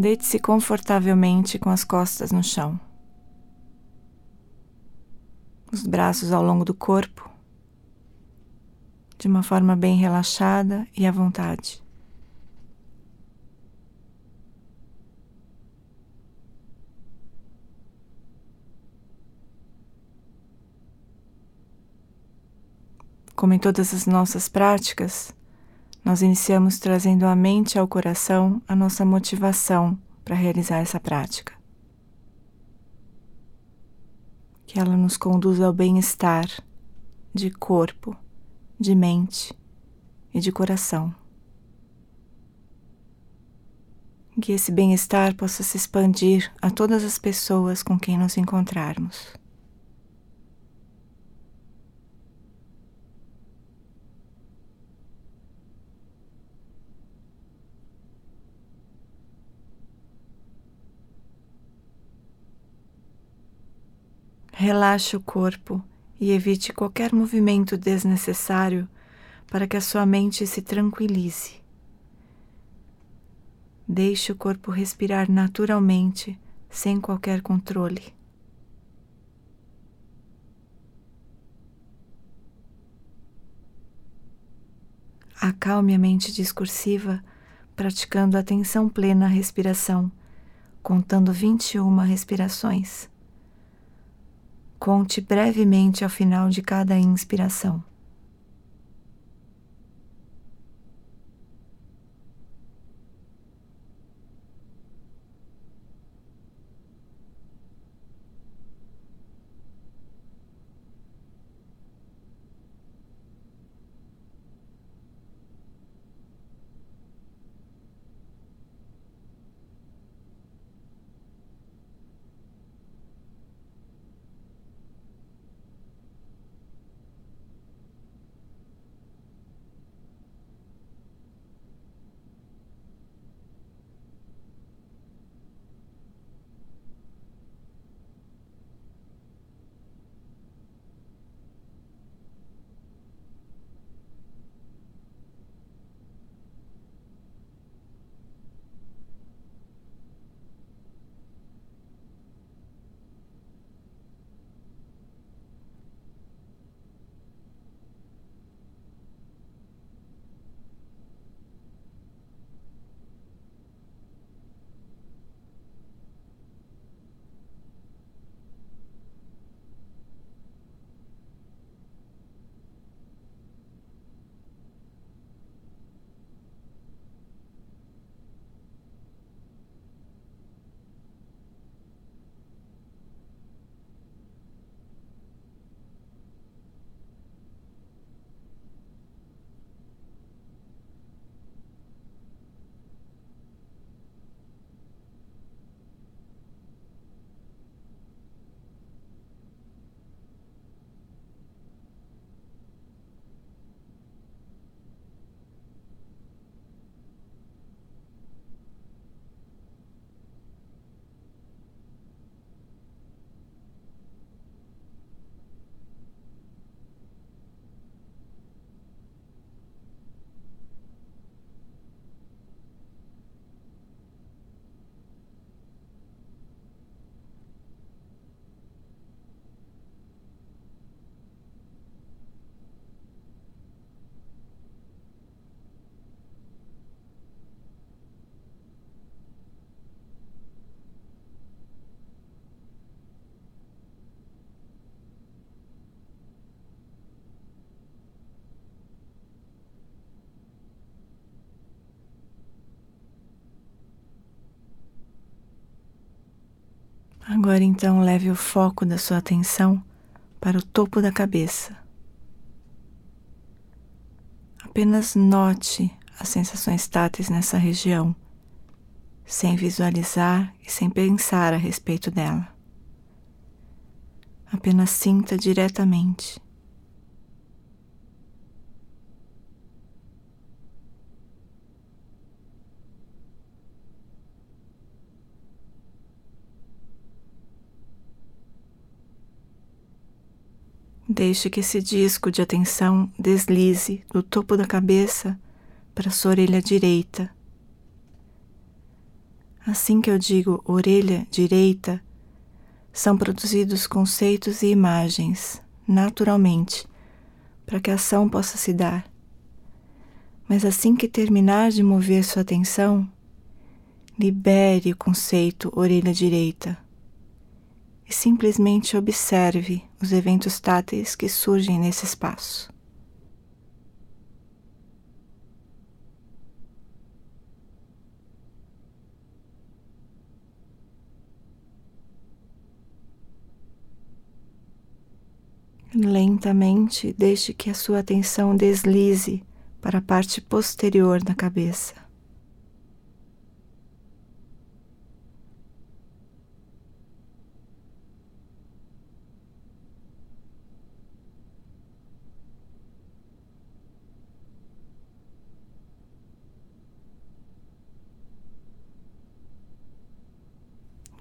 Deite-se confortavelmente com as costas no chão. Os braços ao longo do corpo, de uma forma bem relaxada e à vontade. Como em todas as nossas práticas, nós iniciamos trazendo à mente e ao coração a nossa motivação para realizar essa prática. Que ela nos conduza ao bem-estar de corpo, de mente e de coração. Que esse bem-estar possa se expandir a todas as pessoas com quem nos encontrarmos. Relaxe o corpo e evite qualquer movimento desnecessário para que a sua mente se tranquilize. Deixe o corpo respirar naturalmente, sem qualquer controle. Acalme a mente discursiva praticando atenção plena à respiração, contando 21 respirações. Conte brevemente ao final de cada inspiração. Agora então leve o foco da sua atenção para o topo da cabeça. Apenas note as sensações táteis nessa região, sem visualizar e sem pensar a respeito dela. Apenas sinta diretamente. Deixe que esse disco de atenção deslize do topo da cabeça para sua orelha direita, Assim que eu digo orelha direita, são produzidos conceitos e imagens, naturalmente, para que a ação possa se dar. Mas assim que terminar de mover sua atenção, libere o conceito orelha direita e simplesmente observe os eventos táteis que surgem nesse espaço. Lentamente deixe que a sua atenção deslize para a parte posterior da cabeça.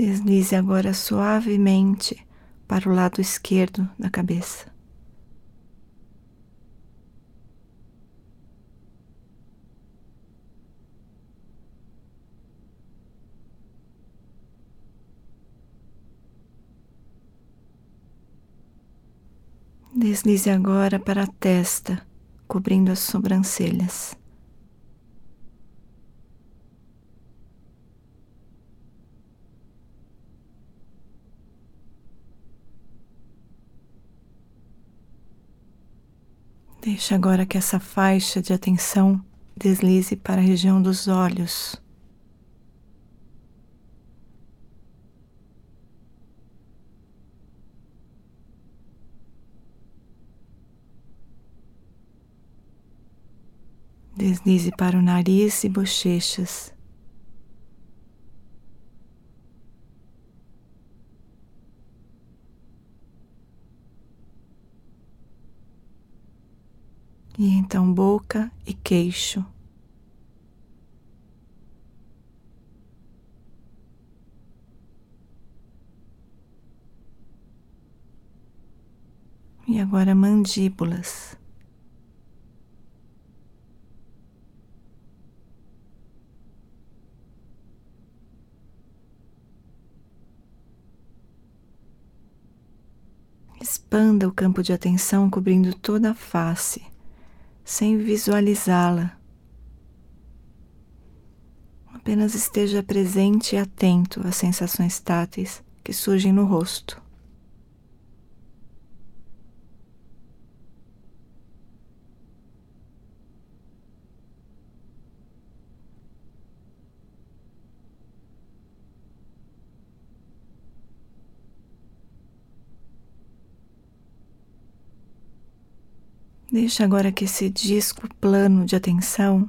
Deslize agora suavemente para o lado esquerdo da cabeça. Deslize agora para a testa, cobrindo as sobrancelhas. Deixe agora que essa faixa de atenção deslize para a região dos olhos. Deslize para o nariz e bochechas. E então boca e queixo. E agora mandíbulas. Expanda o campo de atenção cobrindo toda a face sem visualizá-la. Apenas esteja presente e atento às sensações táteis que surgem no rosto. Deixe agora que esse disco plano de atenção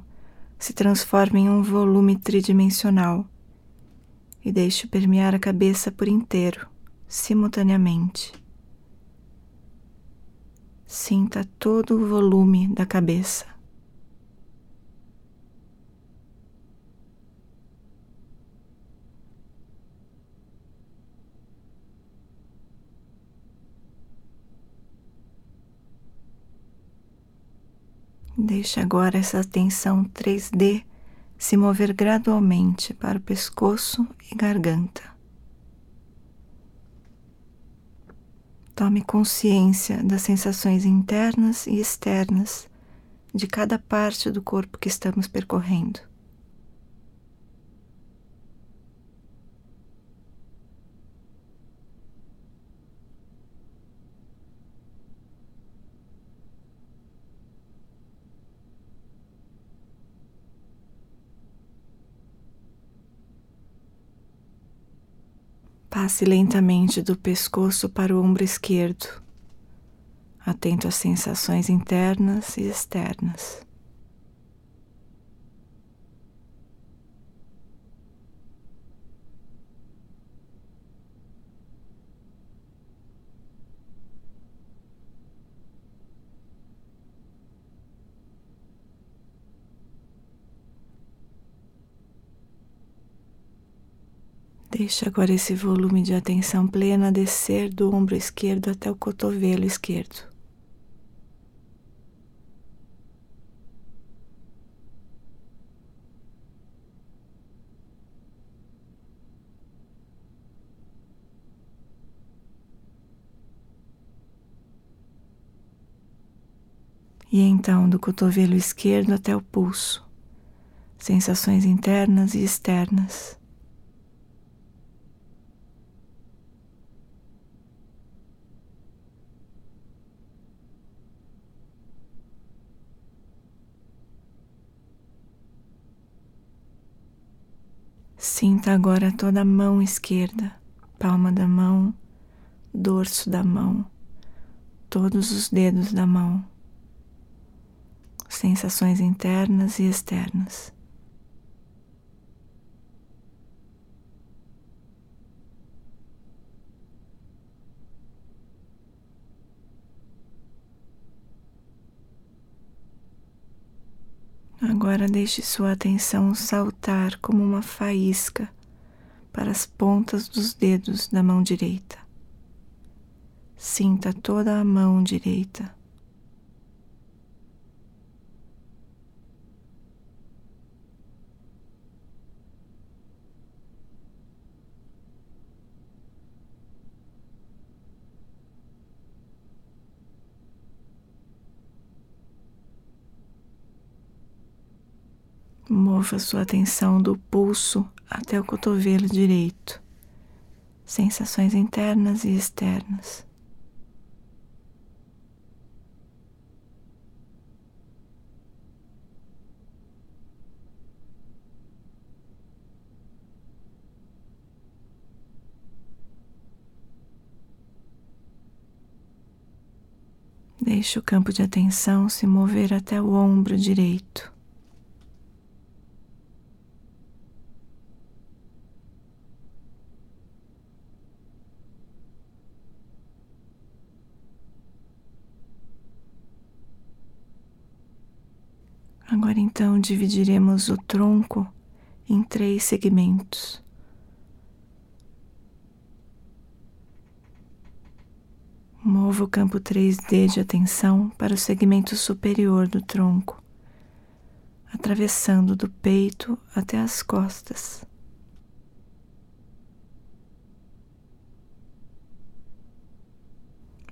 se transforme em um volume tridimensional e deixe permear a cabeça por inteiro, simultaneamente. Sinta todo o volume da cabeça. Deixe agora essa atenção 3D se mover gradualmente para o pescoço e garganta. Tome consciência das sensações internas e externas de cada parte do corpo que estamos percorrendo. Passe lentamente do pescoço para o ombro esquerdo, atento às sensações internas e externas. Deixa agora esse volume de atenção plena descer do ombro esquerdo até o cotovelo esquerdo. e então do cotovelo esquerdo até o pulso, sensações internas e externas. Sinta agora toda a mão esquerda, palma da mão, dorso da mão, todos os dedos da mão, sensações internas e externas. Agora deixe sua atenção saltar como uma faísca para as pontas dos dedos da mão direita. Sinta toda a mão direita. Mova sua atenção do pulso até o cotovelo direito, sensações internas e externas. Deixe o campo de atenção se mover até o ombro direito. Agora então dividiremos o tronco em três segmentos. Mova o campo 3D de atenção para o segmento superior do tronco, atravessando do peito até as costas.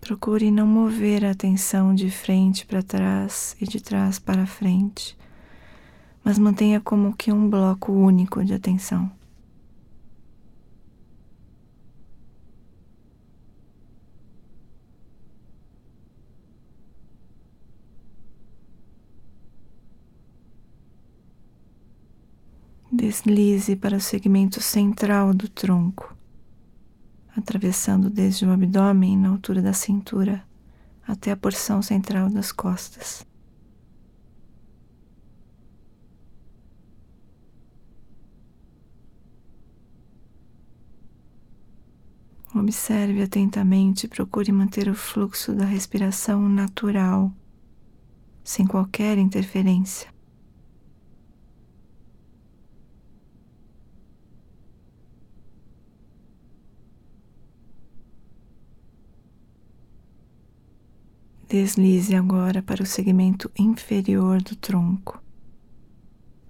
Procure não mover a atenção de frente para trás e de trás para frente, mas mantenha como que um bloco único de atenção. Deslize para o segmento central do tronco atravessando desde o abdômen na altura da cintura até a porção central das costas. Observe atentamente e procure manter o fluxo da respiração natural, sem qualquer interferência. Deslize agora para o segmento inferior do tronco,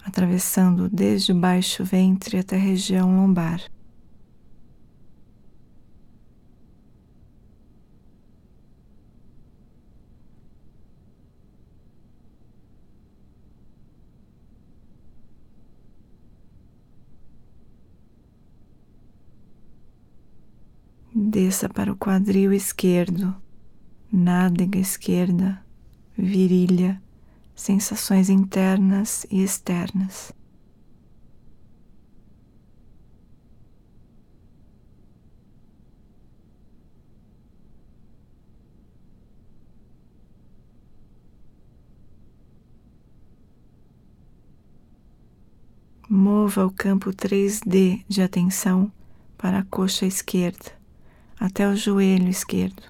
atravessando desde o baixo ventre até a região lombar. Desça para o quadril esquerdo nádega esquerda, virilha, sensações internas e externas. Mova o campo 3D de atenção para a coxa esquerda, até o joelho esquerdo.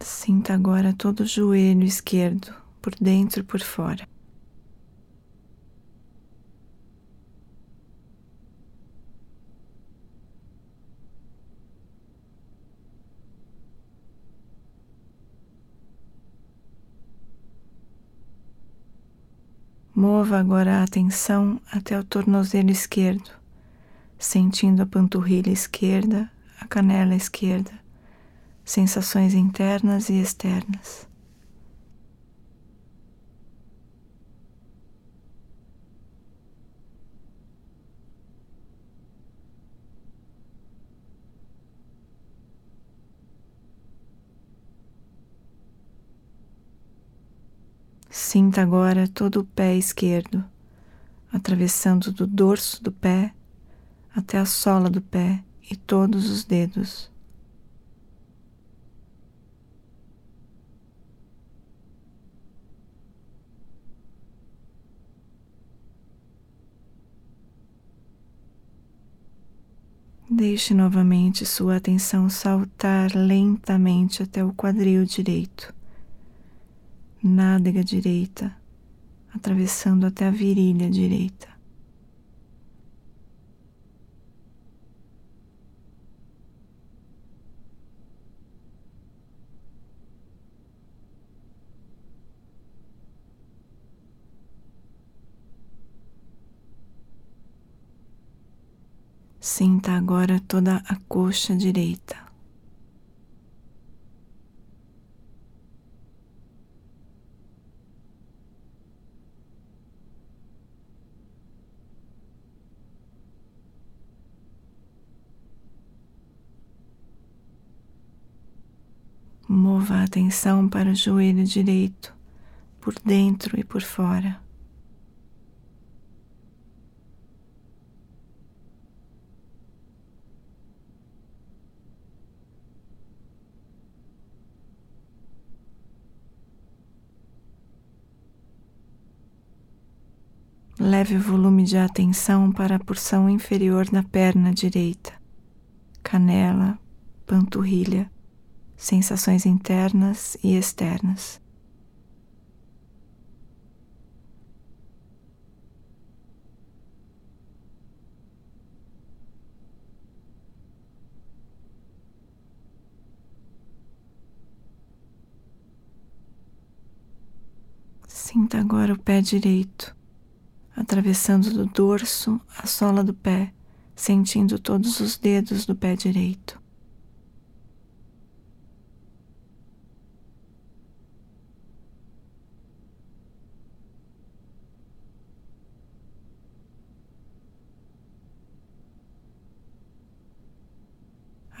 Sinta agora todo o joelho esquerdo, por dentro e por fora. Mova agora a atenção até o tornozelo esquerdo, sentindo a panturrilha esquerda, a canela esquerda, sensações internas e externas. Sinta agora todo o pé esquerdo, atravessando do dorso do pé até a sola do pé e todos os dedos. Deixe novamente sua atenção saltar lentamente até o quadril direito nádega direita, atravessando até a virilha direita. Sinta agora toda a coxa direita. Mova a atenção para o joelho direito, por dentro e por fora. Leve o volume de atenção para a porção inferior da perna direita, canela, panturrilha sensações internas e externas. Sinta agora o pé direito, atravessando do dorso a sola do pé, sentindo todos os dedos do pé direito.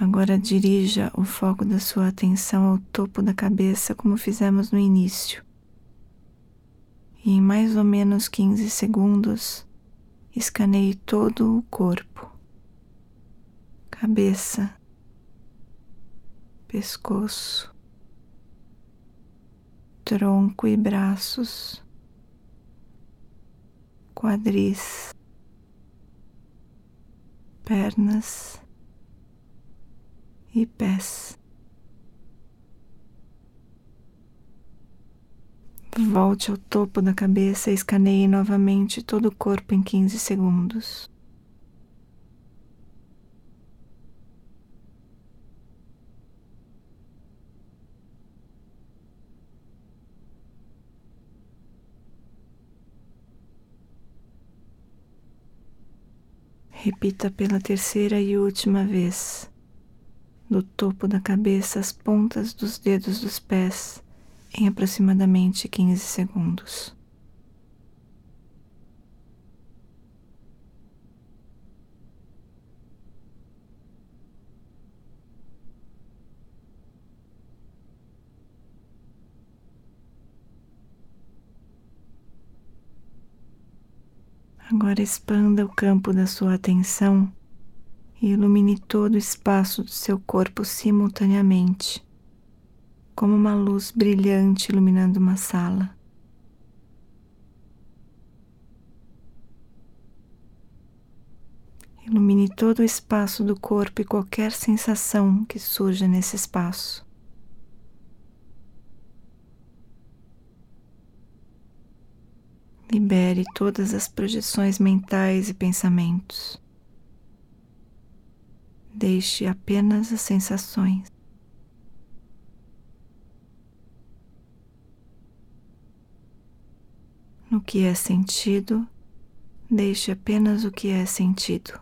Agora dirija o foco da sua atenção ao topo da cabeça, como fizemos no início. E em mais ou menos 15 segundos, escaneie todo o corpo, cabeça, pescoço, tronco e braços, quadris, pernas e pés. Volte ao topo da cabeça e escaneie novamente todo o corpo em 15 segundos. Repita pela terceira e última vez do topo da cabeça às pontas dos dedos dos pés em aproximadamente 15 segundos. Agora expanda o campo da sua atenção e ilumine todo o espaço do seu corpo simultaneamente, como uma luz brilhante iluminando uma sala. Ilumine todo o espaço do corpo e qualquer sensação que surja nesse espaço. Libere todas as projeções mentais e pensamentos. Deixe apenas as sensações. No que é sentido, deixe apenas o que é sentido.